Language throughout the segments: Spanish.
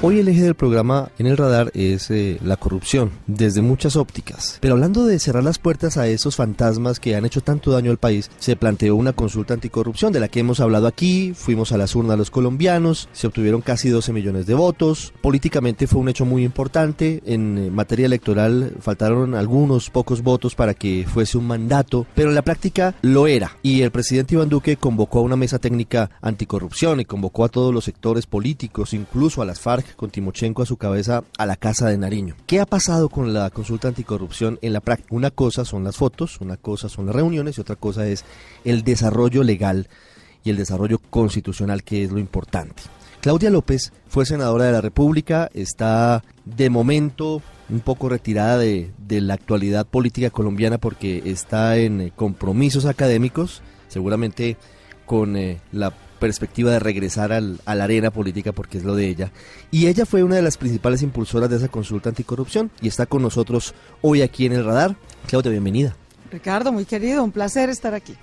Hoy el eje del programa en el radar es eh, la corrupción, desde muchas ópticas. Pero hablando de cerrar las puertas a esos fantasmas que han hecho tanto daño al país, se planteó una consulta anticorrupción de la que hemos hablado aquí, fuimos a las urnas los colombianos, se obtuvieron casi 12 millones de votos, políticamente fue un hecho muy importante, en eh, materia electoral faltaron algunos pocos votos para que fuese un mandato, pero en la práctica lo era. Y el presidente Iván Duque convocó a una mesa técnica anticorrupción y convocó a todos los sectores políticos, incluso a las FARC con Timochenko a su cabeza a la Casa de Nariño. ¿Qué ha pasado con la consulta anticorrupción en la práctica? Una cosa son las fotos, una cosa son las reuniones y otra cosa es el desarrollo legal y el desarrollo constitucional, que es lo importante. Claudia López fue senadora de la República, está de momento un poco retirada de, la actualidad política colombiana porque está en eh, compromisos académicos, seguramente con eh, la perspectiva de regresar al, a la arena política porque es lo de ella. Y ella fue una de las principales impulsoras de esa consulta anticorrupción y está con nosotros hoy aquí en el radar. Claudia, bienvenida. Ricardo, muy querido, un placer estar aquí.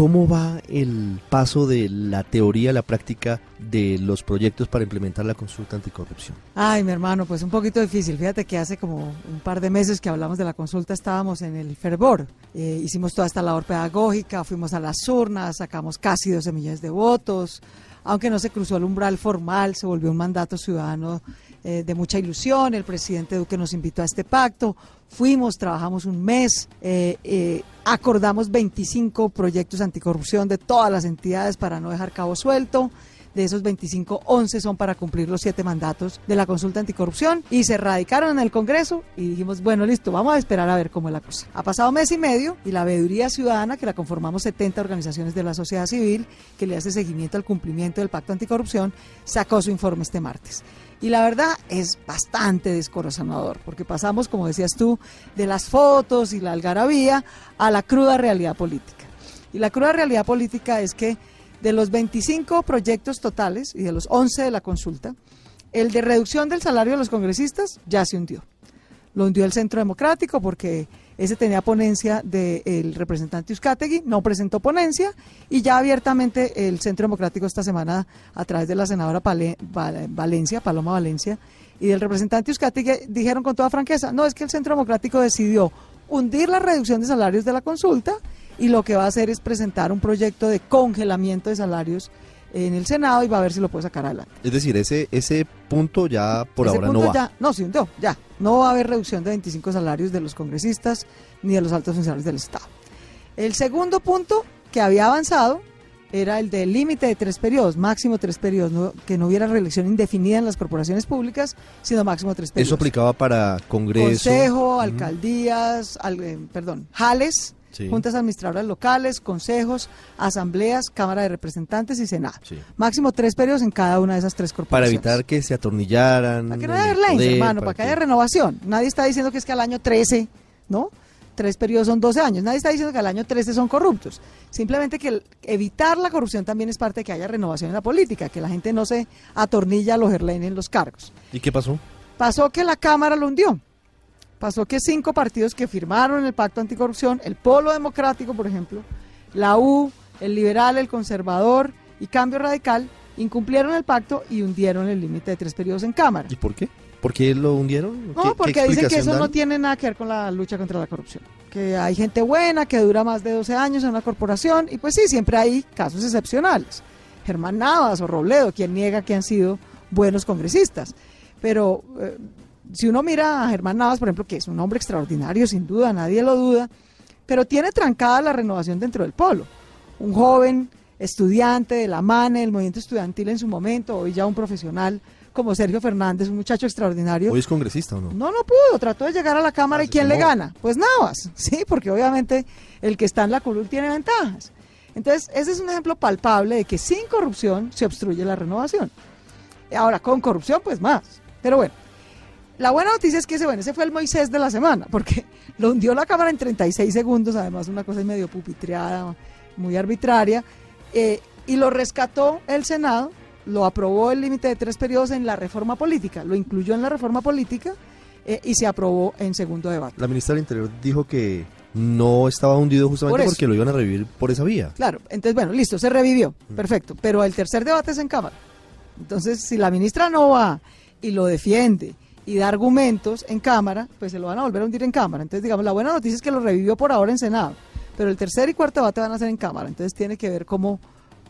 ¿Cómo va el paso de la teoría a la práctica de los proyectos para implementar la consulta anticorrupción? Ay, mi hermano, pues un poquito difícil. Fíjate que hace como un par de meses que hablamos de la consulta estábamos en el fervor. Eh, hicimos toda esta labor pedagógica, fuimos a las urnas, sacamos casi 12 millones de votos. Aunque no se cruzó el umbral formal, se volvió un mandato ciudadano eh, de mucha ilusión. El presidente Duque nos invitó a este pacto. Fuimos, trabajamos un mes, eh, eh, acordamos 25 proyectos anticorrupción de todas las entidades para no dejar cabo suelto. De esos 25, 11 son para cumplir los siete mandatos de la consulta anticorrupción y se radicaron en el Congreso y dijimos, bueno, listo, vamos a esperar a ver cómo es la cosa. Ha pasado mes y medio y la veeduría ciudadana, que la conformamos 70 organizaciones de la sociedad civil, que le hace seguimiento al cumplimiento del pacto anticorrupción, sacó su informe este martes. Y la verdad es bastante descorazonador, porque pasamos, como decías tú, de las fotos y la algarabía a la cruda realidad política. Y la cruda realidad política es que de los 25 proyectos totales y de los 11 de la consulta, el de reducción del salario de los congresistas ya se hundió. Lo hundió el Centro Democrático porque ese tenía ponencia del representante Euskategui, no presentó ponencia y ya abiertamente el Centro Democrático esta semana a través de la senadora Valencia, Paloma Valencia, y del representante Euskategui dijeron con toda franqueza, no, es que el Centro Democrático decidió hundir la reducción de salarios de la consulta y lo que va a hacer es presentar un proyecto de congelamiento de salarios en el Senado y va a ver si lo puede sacar adelante. Es decir, ese, ese punto ya por Ese ahora punto no va. Ya, no, sí, no, ya. No va a haber reducción de 25 salarios de los congresistas ni de los altos funcionarios del Estado. El segundo punto que había avanzado era el del límite de tres periodos, máximo tres periodos, no- que no hubiera reelección indefinida en las corporaciones públicas, sino máximo tres periodos. Eso aplicaba para Congreso. Consejo, alcaldías, al- eh, perdón, jales, Sí. juntas administradoras locales, consejos, asambleas, Cámara de Representantes y Senado. Sí. Máximo tres periodos en cada una de esas tres Para corporaciones. evitar que se atornillaran. Para que no haya leyes, hermano, para que haya renovación. Nadie está diciendo que es que al año 13, ¿no? Tres periodos son 12 años. Nadie está diciendo que al año 13 son corruptos. Simplemente que el- evitar la corrupción también es parte de que haya renovación en la política, que la gente no se atornilla a los Gerlain en los cargos. ¿Y qué pasó? Pasó que la Cámara lo hundió. Pasó que cinco partidos que firmaron el pacto anticorrupción, el Polo Democrático, por ejemplo, la U, el Liberal, el Conservador y Cambio Radical, incumplieron el pacto y hundieron el límite de tres periodos en Cámara. ¿Y por qué? ¿Por qué lo hundieron? ¿Qué- No, porque dicen que eso no tiene nada que ver con la lucha contra la corrupción. Que hay gente buena, que dura más de 12 años en una corporación, y pues sí, siempre hay casos excepcionales. Germán Navas o Robledo, quien niega que han sido buenos congresistas. Pero eh, si uno mira a Germán Navas, por ejemplo, que es un hombre extraordinario, sin duda, nadie lo duda, pero tiene trancada la renovación dentro del polo. Un joven estudiante de la MANE, del movimiento estudiantil en su momento, hoy ya un profesional como Sergio Fernández, un muchacho extraordinario. ¿Hoy es congresista o no? No, no pudo, trató de llegar a la Cámara Ah, y ¿quién le gana? Pues Navas, sí, porque obviamente el que está en la curul tiene ventajas. Entonces, ese es un ejemplo palpable de que sin corrupción se obstruye la renovación. Ahora, con corrupción, pues más. Pero bueno, la buena noticia es que ese, bueno, ese fue el Moisés de la semana, porque lo hundió la Cámara en 36 segundos, además una cosa medio pupitreada, muy arbitraria, eh, y lo rescató el Senado, lo aprobó el límite de tres periodos en la reforma política, lo incluyó en la reforma política eh, y se aprobó en segundo debate. La ministra del Interior dijo que no estaba hundido justamente Por porque lo iban a revivir por esa vía. Claro, entonces bueno, listo, se revivió, perfecto, pero el tercer debate es en Cámara. Entonces, si la ministra no va y lo defiende y da argumentos en Cámara, pues se lo van a volver a hundir en Cámara. Entonces, digamos, la buena noticia es que lo revivió por ahora en Senado, pero el tercer y cuarto debate van a ser en Cámara. Entonces, tiene que ver cómo,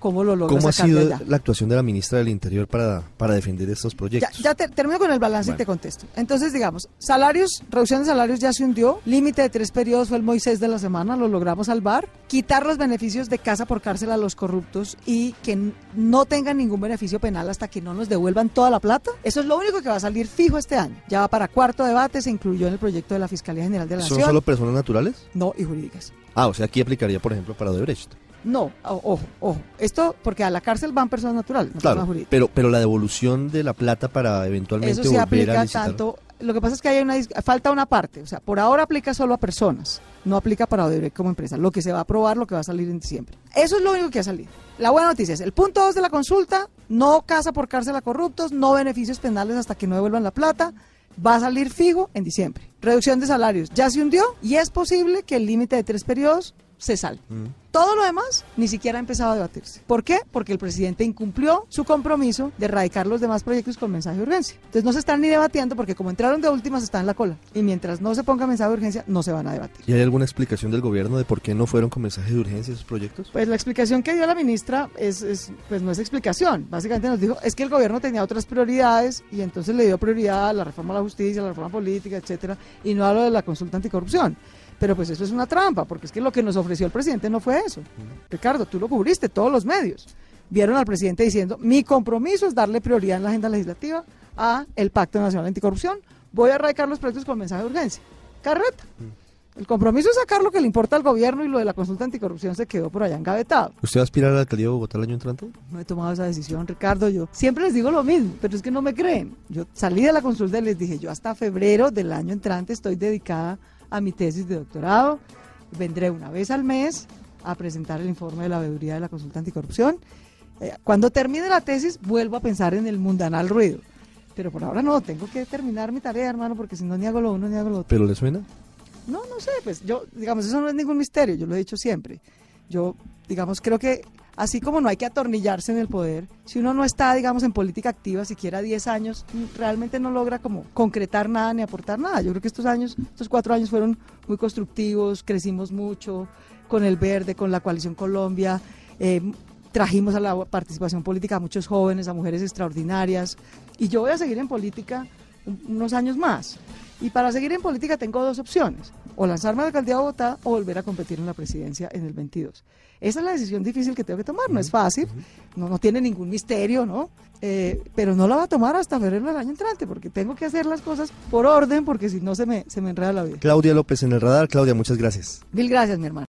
cómo lo logra ¿Cómo ha sido allá. la actuación de la ministra del Interior para, para defender estos Ya, proyectos? ya te- termino con el balance y te contesto. Entonces, digamos, salarios, reducción de salarios ya se hundió, límite de tres periodos fue el Moisés de la semana, lo logramos salvar, quitar los beneficios de casa por cárcel a los corruptos y que no tengan ningún beneficio penal hasta que no nos devuelvan toda la plata. Eso es lo único que va a salir fijo este año. Ya va para cuarto debate, se incluyó en el proyecto de la Fiscalía General de la ¿Son Nación. solo personas naturales? No, y jurídicas. Ah, o sea, aquí aplicaría, por ejemplo, para Odebrecht. No, ojo, ojo. Esto porque a la cárcel van personas naturales, no Claro, personas jurídicas. pero, pero la devolución de la plata para eventualmente Eso se volver a aplica licitar. tanto. Lo que pasa es que hay una falta una parte. O sea, por ahora aplica solo a personas, no aplica para Odebrecht como empresa. Lo que se va a aprobar, lo que va a salir en diciembre. Eso es lo único que ha salido. La buena noticia es el punto 2 de la consulta: no casa por cárcel a corruptos, no beneficios penales hasta que no devuelvan la plata. Va a salir fijo en diciembre. Reducción de salarios ya se hundió y es posible que el límite de tres periodos se salve. Todo lo demás ni siquiera ha empezado a debatirse. ¿Por qué? Porque el presidente incumplió su compromiso de erradicar los demás proyectos con mensaje de urgencia. Entonces no se están ni debatiendo porque como entraron de últimas están en la cola. Y mientras no se ponga mensaje de urgencia no se van a debatir. ¿Y hay alguna explicación del gobierno de por qué no fueron con mensaje de urgencia esos proyectos? Pues la explicación que dio la ministra es, es, pues no es explicación. Básicamente nos dijo, es que el gobierno tenía otras prioridades y entonces le dio prioridad a la reforma a la justicia, a la reforma política, etcétera, y no a lo de la consulta anticorrupción. Pero pues eso es una trampa, porque es que lo que nos ofreció el presidente no fue eso. Ricardo, tú lo cubriste, todos los medios. Vieron al presidente diciendo, mi compromiso es darle prioridad en la agenda legislativa a el Pacto Nacional Anticorrupción. Voy a erradicar los proyectos con mensaje de urgencia. Carreta. El compromiso es sacar lo que le importa al gobierno y lo de la consulta anticorrupción se quedó por allá engavetado. ¿Usted va a aspirar a la alcaldía de Bogotá el año entrante? No he tomado esa decisión, Ricardo. Yo siempre les digo lo mismo, pero es que no me creen. Yo salí de la consulta y les dije, yo hasta febrero del año entrante estoy dedicada a mi tesis de doctorado. Vendré una vez al mes a presentar el informe de la veeduría de la consulta anticorrupción. Eh, cuando termine la tesis, vuelvo a pensar en el mundanal ruido. Pero por ahora no, tengo que terminar mi tarea, hermano, porque si no ni hago lo uno ni hago lo otro. ¿Pero le suena? No, no sé, pues yo, digamos, eso no es ningún misterio, yo lo he dicho siempre. Yo, digamos, creo que así como no hay que atornillarse en el poder, si uno no está, digamos, en política activa siquiera 10 años, realmente no logra como concretar nada ni aportar nada. Yo creo que estos años, estos cuatro años fueron muy constructivos, crecimos mucho con el Verde, con la Coalición Colombia, eh, trajimos a la participación política a muchos jóvenes, a mujeres extraordinarias, y yo voy a seguir en política un- unos años más. Y para seguir en política tengo dos opciones, o lanzarme a la alcaldía de Bogotá o volver a competir en la presidencia en el 22. Esa es la decisión difícil que tengo que tomar, no es fácil, no, no tiene ningún misterio, ¿no? Eh, pero no la va a tomar hasta febrero del año entrante, porque tengo que hacer las cosas por orden, porque si no se me, se me enreda la vida. Claudia López en el radar. Claudia, muchas gracias. Mil gracias, mi hermano.